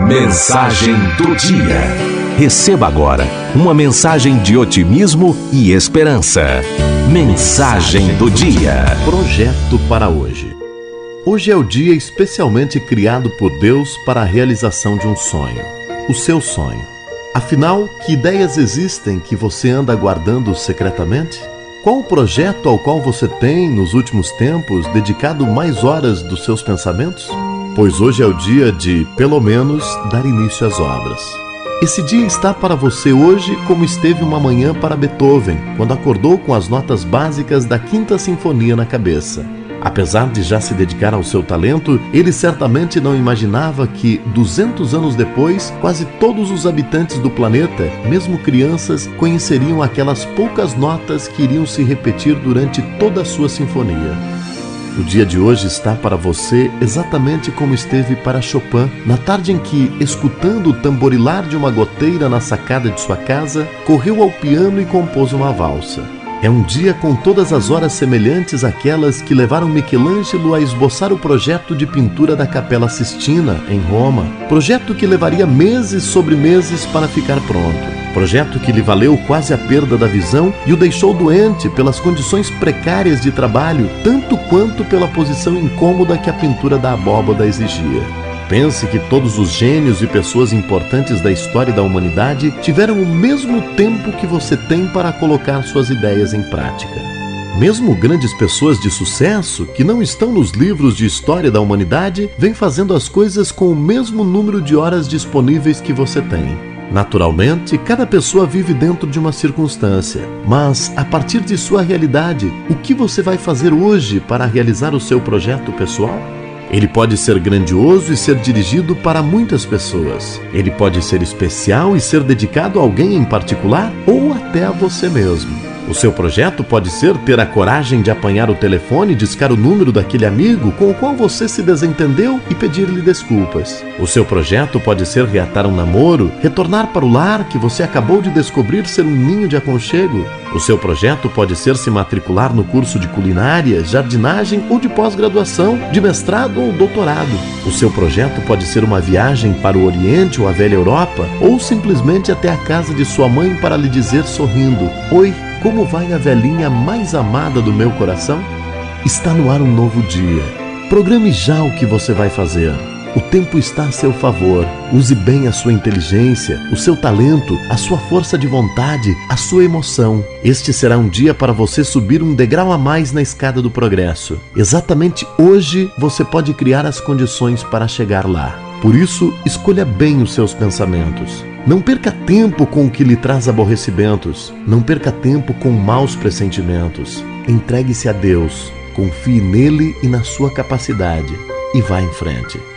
Mensagem do dia. Receba agora uma mensagem de otimismo e esperança. Mensagem do dia. Projeto para hoje. Hoje é o dia especialmente criado por Deus para a realização de um sonho. O seu sonho. Afinal, que ideias existem que você anda guardando secretamente? Qual o projeto ao qual você tem, nos últimos tempos, dedicado mais horas dos seus pensamentos? Pois hoje é o dia de, pelo menos, dar início às obras. Esse dia está para você hoje como esteve uma manhã para Beethoven, quando acordou com as notas básicas da Quinta Sinfonia na cabeça. Apesar de já se dedicar ao seu talento, ele certamente não imaginava que, 200 anos depois, quase todos os habitantes do planeta, mesmo crianças, conheceriam aquelas poucas notas que iriam se repetir durante toda a sua sinfonia. O dia de hoje está para você exatamente como esteve para Chopin na tarde em que, escutando o tamborilar de uma goteira na sacada de sua casa, correu ao piano e compôs uma valsa. É um dia com todas as horas semelhantes àquelas que levaram Michelangelo a esboçar o projeto de pintura da Capela Sistina, em Roma, projeto que levaria meses sobre meses para ficar pronto projeto que lhe valeu quase a perda da visão e o deixou doente pelas condições precárias de trabalho, tanto quanto pela posição incômoda que a pintura da abóbada exigia. Pense que todos os gênios e pessoas importantes da história da humanidade tiveram o mesmo tempo que você tem para colocar suas ideias em prática. Mesmo grandes pessoas de sucesso, que não estão nos livros de história da humanidade, vêm fazendo as coisas com o mesmo número de horas disponíveis que você tem. Naturalmente, cada pessoa vive dentro de uma circunstância, mas a partir de sua realidade, o que você vai fazer hoje para realizar o seu projeto pessoal? Ele pode ser grandioso e ser dirigido para muitas pessoas. Ele pode ser especial e ser dedicado a alguém em particular ou até a você mesmo. O seu projeto pode ser ter a coragem de apanhar o telefone e discar o número daquele amigo com o qual você se desentendeu e pedir-lhe desculpas. O seu projeto pode ser reatar um namoro, retornar para o lar que você acabou de descobrir ser um ninho de aconchego. O seu projeto pode ser se matricular no curso de culinária, jardinagem ou de pós-graduação, de mestrado ou doutorado. O seu projeto pode ser uma viagem para o Oriente ou a velha Europa, ou simplesmente até a casa de sua mãe para lhe dizer sorrindo: Oi, como vai a velhinha mais amada do meu coração? Está no ar um novo dia. Programe já o que você vai fazer. O tempo está a seu favor. Use bem a sua inteligência, o seu talento, a sua força de vontade, a sua emoção. Este será um dia para você subir um degrau a mais na escada do progresso. Exatamente hoje você pode criar as condições para chegar lá. Por isso, escolha bem os seus pensamentos. Não perca tempo com o que lhe traz aborrecimentos. Não perca tempo com maus pressentimentos. Entregue-se a Deus, confie nele e na sua capacidade e vá em frente.